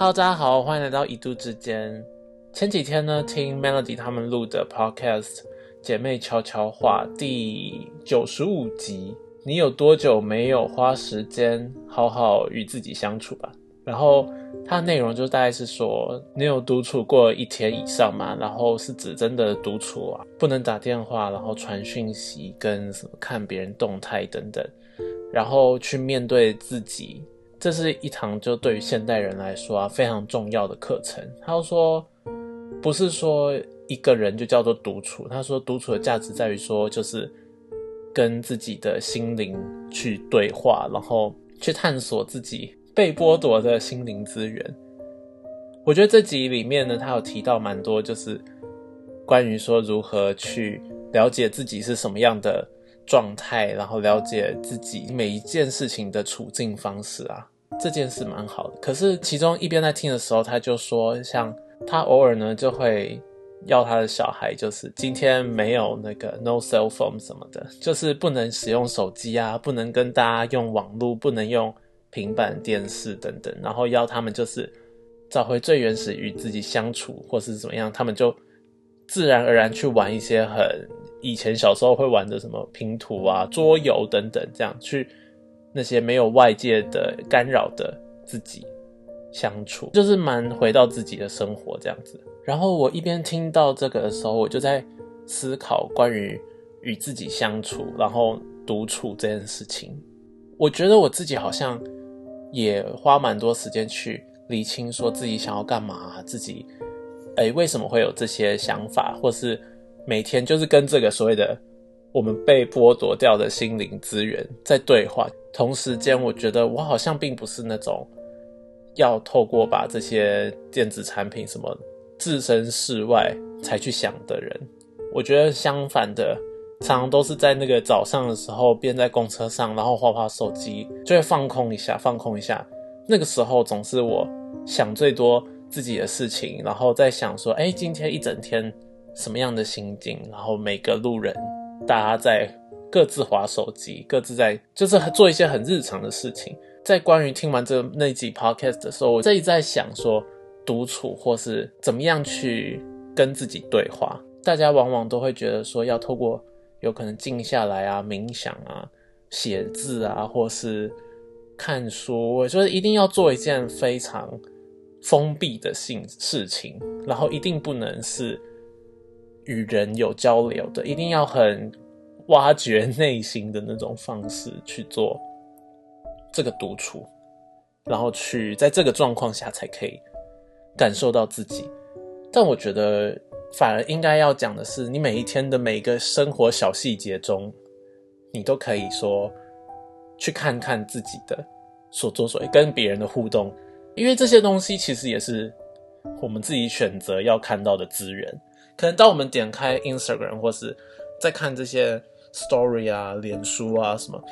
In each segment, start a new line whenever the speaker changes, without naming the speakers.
Hello，大家好，欢迎来到一度之间。前几天呢，听 Melody 他们录的 Podcast《姐妹悄悄话》第九十五集，你有多久没有花时间好好与自己相处吧？然后它的内容就大概是说，你有独处过一天以上吗？然后是指真的独处啊，不能打电话，然后传讯息，跟什么看别人动态等等，然后去面对自己。这是一堂就对于现代人来说啊非常重要的课程。他说，不是说一个人就叫做独处。他说，独处的价值在于说，就是跟自己的心灵去对话，然后去探索自己被剥夺的心灵资源。我觉得这集里面呢，他有提到蛮多，就是关于说如何去了解自己是什么样的状态，然后了解自己每一件事情的处境方式啊。这件事蛮好的，可是其中一边在听的时候，他就说，像他偶尔呢就会要他的小孩，就是今天没有那个 no cell phone 什么的，就是不能使用手机啊，不能跟大家用网络，不能用平板电视等等，然后要他们就是找回最原始与自己相处，或是怎么样，他们就自然而然去玩一些很以前小时候会玩的什么拼图啊、桌游等等，这样去。那些没有外界的干扰的自己相处，就是蛮回到自己的生活这样子。然后我一边听到这个的时候，我就在思考关于与自己相处，然后独处这件事情。我觉得我自己好像也花蛮多时间去理清，说自己想要干嘛，自己哎为什么会有这些想法，或是每天就是跟这个所谓的。我们被剥夺掉的心灵资源在对话，同时间，我觉得我好像并不是那种要透过把这些电子产品什么置身事外才去想的人。我觉得相反的，常常都是在那个早上的时候，边在公车上，然后划划手机，就会放空一下，放空一下。那个时候总是我想最多自己的事情，然后在想说，哎，今天一整天什么样的心境，然后每个路人。大家在各自划手机，各自在就是做一些很日常的事情。在关于听完这那集 podcast 的时候，我这一在想说，独处或是怎么样去跟自己对话。大家往往都会觉得说，要透过有可能静下来啊、冥想啊、写字啊，或是看书，我觉得一定要做一件非常封闭的性事情，然后一定不能是。与人有交流的，一定要很挖掘内心的那种方式去做这个独处，然后去在这个状况下才可以感受到自己。但我觉得反而应该要讲的是，你每一天的每一个生活小细节中，你都可以说去看看自己的所作所为，跟别人的互动，因为这些东西其实也是我们自己选择要看到的资源。可能当我们点开 Instagram 或是在看这些 Story 啊、脸书啊什么，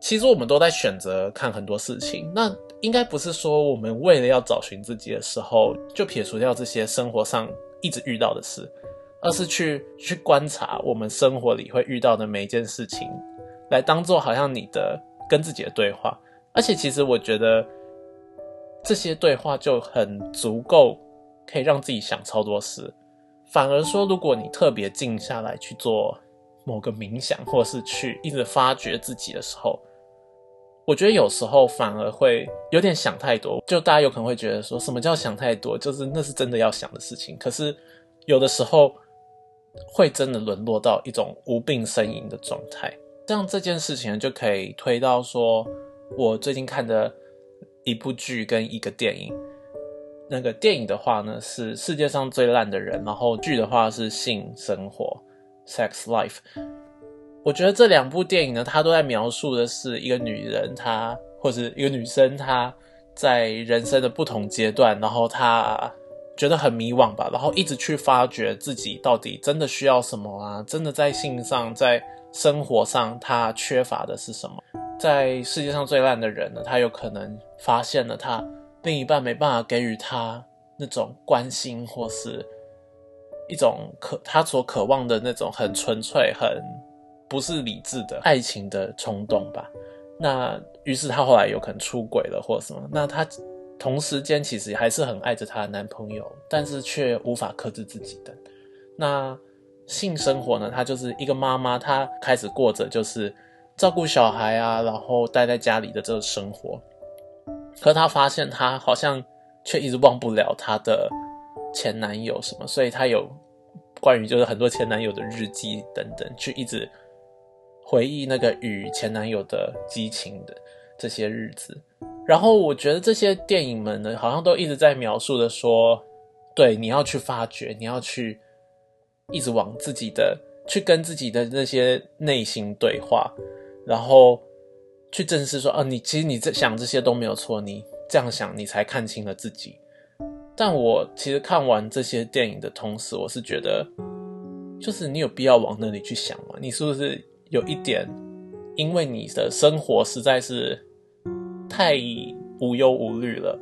其实我们都在选择看很多事情。那应该不是说我们为了要找寻自己的时候，就撇除掉这些生活上一直遇到的事，而是去去观察我们生活里会遇到的每一件事情，来当做好像你的跟自己的对话。而且其实我觉得这些对话就很足够，可以让自己想超多事。反而说，如果你特别静下来去做某个冥想，或是去一直发掘自己的时候，我觉得有时候反而会有点想太多。就大家有可能会觉得说，什么叫想太多？就是那是真的要想的事情。可是有的时候会真的沦落到一种无病呻吟的状态。像这件事情就可以推到说，我最近看的一部剧跟一个电影。那个电影的话呢，是世界上最烂的人，然后剧的话是性生活 （sex life）。我觉得这两部电影呢，它都在描述的是一个女人，她或者一个女生，她在人生的不同阶段，然后她觉得很迷惘吧，然后一直去发掘自己到底真的需要什么啊？真的在性上，在生活上，她缺乏的是什么？在世界上最烂的人呢，他有可能发现了他。另一半没办法给予他那种关心，或是一种渴他所渴望的那种很纯粹、很不是理智的爱情的冲动吧。那于是他后来有可能出轨了，或什么。那他同时间其实还是很爱着她的男朋友，但是却无法克制自己的。那性生活呢？她就是一个妈妈，她开始过着就是照顾小孩啊，然后待在家里的这个生活。可她发现她好像却一直忘不了她的前男友什么，所以他有关于就是很多前男友的日记等等，去一直回忆那个与前男友的激情的这些日子。然后我觉得这些电影们呢，好像都一直在描述的说，对，你要去发掘，你要去一直往自己的去跟自己的那些内心对话，然后去正视说，啊，你其实你在想这些都没有错，你这样想，你才看清了自己。但我其实看完这些电影的同时，我是觉得，就是你有必要往那里去想吗？你是不是有一点，因为你的生活实在是。太无忧无虑了，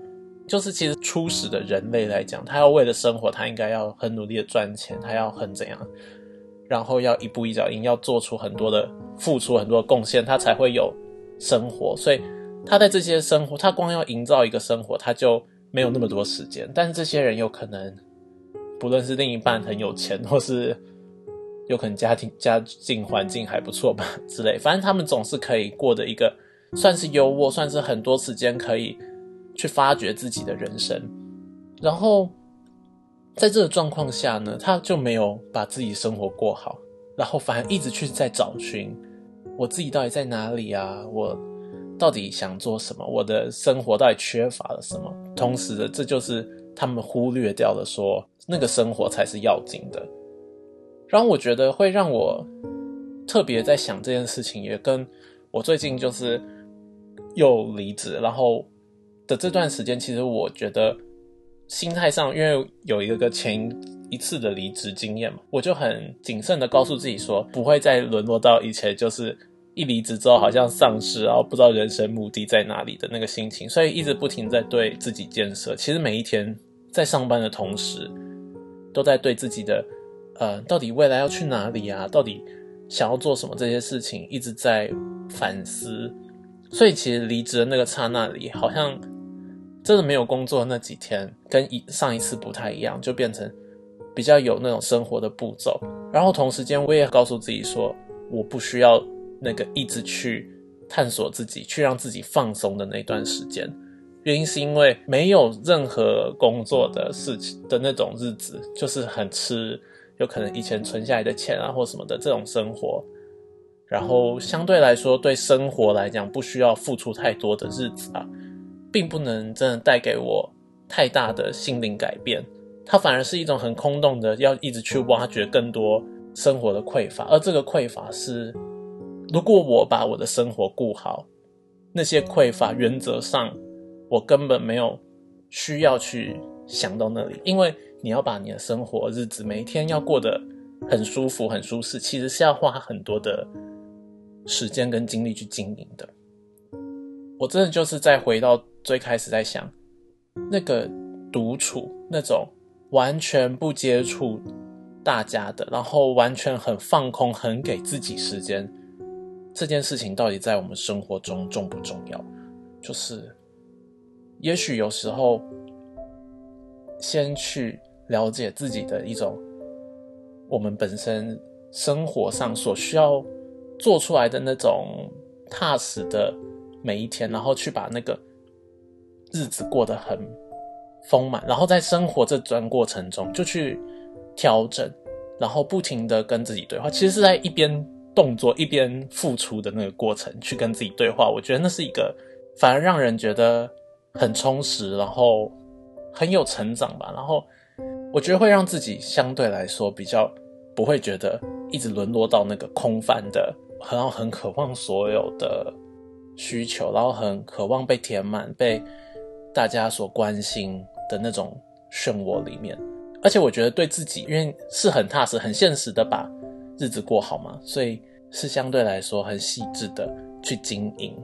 就是其实初始的人类来讲，他要为了生活，他应该要很努力的赚钱，他要很怎样，然后要一步一脚印，要做出很多的付出，很多的贡献，他才会有生活。所以他在这些生活，他光要营造一个生活，他就没有那么多时间。但是这些人有可能，不论是另一半很有钱，或是有可能家庭家境环境还不错吧之类，反正他们总是可以过的一个。算是优渥，算是很多时间可以去发掘自己的人生。然后在这个状况下呢，他就没有把自己生活过好，然后反而一直去在找寻我自己到底在哪里啊？我到底想做什么？我的生活到底缺乏了什么？同时的，这就是他们忽略掉了，说那个生活才是要紧的。然后我觉得会让我特别在想这件事情，也跟我最近就是。又离职，然后的这段时间，其实我觉得心态上，因为有一个前一次的离职经验嘛，我就很谨慎的告诉自己说，不会再沦落到以前就是一离职之后好像丧失，然后不知道人生目的在哪里的那个心情，所以一直不停在对自己建设。其实每一天在上班的同时，都在对自己的呃，到底未来要去哪里啊？到底想要做什么这些事情，一直在反思。所以其实离职的那个刹那里，好像真的没有工作那几天，跟一上一次不太一样，就变成比较有那种生活的步骤。然后同时间，我也告诉自己说，我不需要那个一直去探索自己，去让自己放松的那段时间。原因是因为没有任何工作的事情的那种日子，就是很吃，有可能以前存下来的钱啊或什么的这种生活。然后相对来说，对生活来讲不需要付出太多的日子啊，并不能真的带给我太大的心灵改变。它反而是一种很空洞的，要一直去挖掘更多生活的匮乏。而这个匮乏是，如果我把我的生活顾好，那些匮乏原则上我根本没有需要去想到那里，因为你要把你的生活日子每一天要过得很舒服、很舒适，其实是要花很多的。时间跟精力去经营的，我真的就是再回到最开始在想，那个独处那种完全不接触大家的，然后完全很放空、很给自己时间这件事情，到底在我们生活中重不重要？就是，也许有时候先去了解自己的一种，我们本身生活上所需要。做出来的那种踏实的每一天，然后去把那个日子过得很丰满，然后在生活这段过程中就去调整，然后不停的跟自己对话。其实是在一边动作一边付出的那个过程去跟自己对话。我觉得那是一个反而让人觉得很充实，然后很有成长吧。然后我觉得会让自己相对来说比较不会觉得一直沦落到那个空泛的。然后很渴望所有的需求，然后很渴望被填满、被大家所关心的那种漩涡里面。而且我觉得对自己，因为是很踏实、很现实的把日子过好吗，所以是相对来说很细致的去经营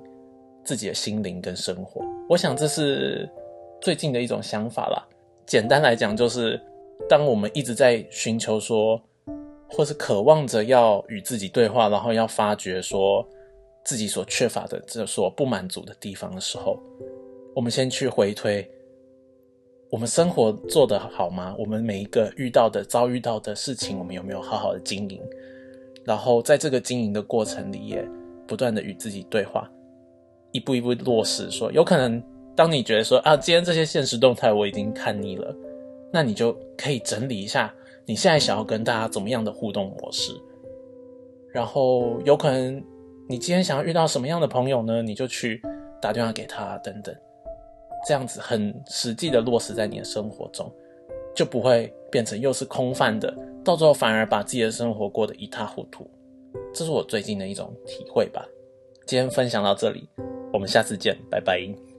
自己的心灵跟生活。我想这是最近的一种想法啦。简单来讲，就是当我们一直在寻求说。或是渴望着要与自己对话，然后要发掘说自己所缺乏的、这所不满足的地方的时候，我们先去回推我们生活做得好吗？我们每一个遇到的、遭遇到的事情，我们有没有好好的经营？然后在这个经营的过程里，也不断的与自己对话，一步一步落实。说有可能，当你觉得说啊，今天这些现实动态我已经看腻了，那你就可以整理一下，你现在想要跟大家怎么样的互动模式。然后有可能你今天想要遇到什么样的朋友呢？你就去打电话给他等等。这样子很实际的落实在你的生活中，就不会变成又是空泛的，到最后反而把自己的生活过得一塌糊涂。这是我最近的一种体会吧。今天分享到这里，我们下次见，拜拜。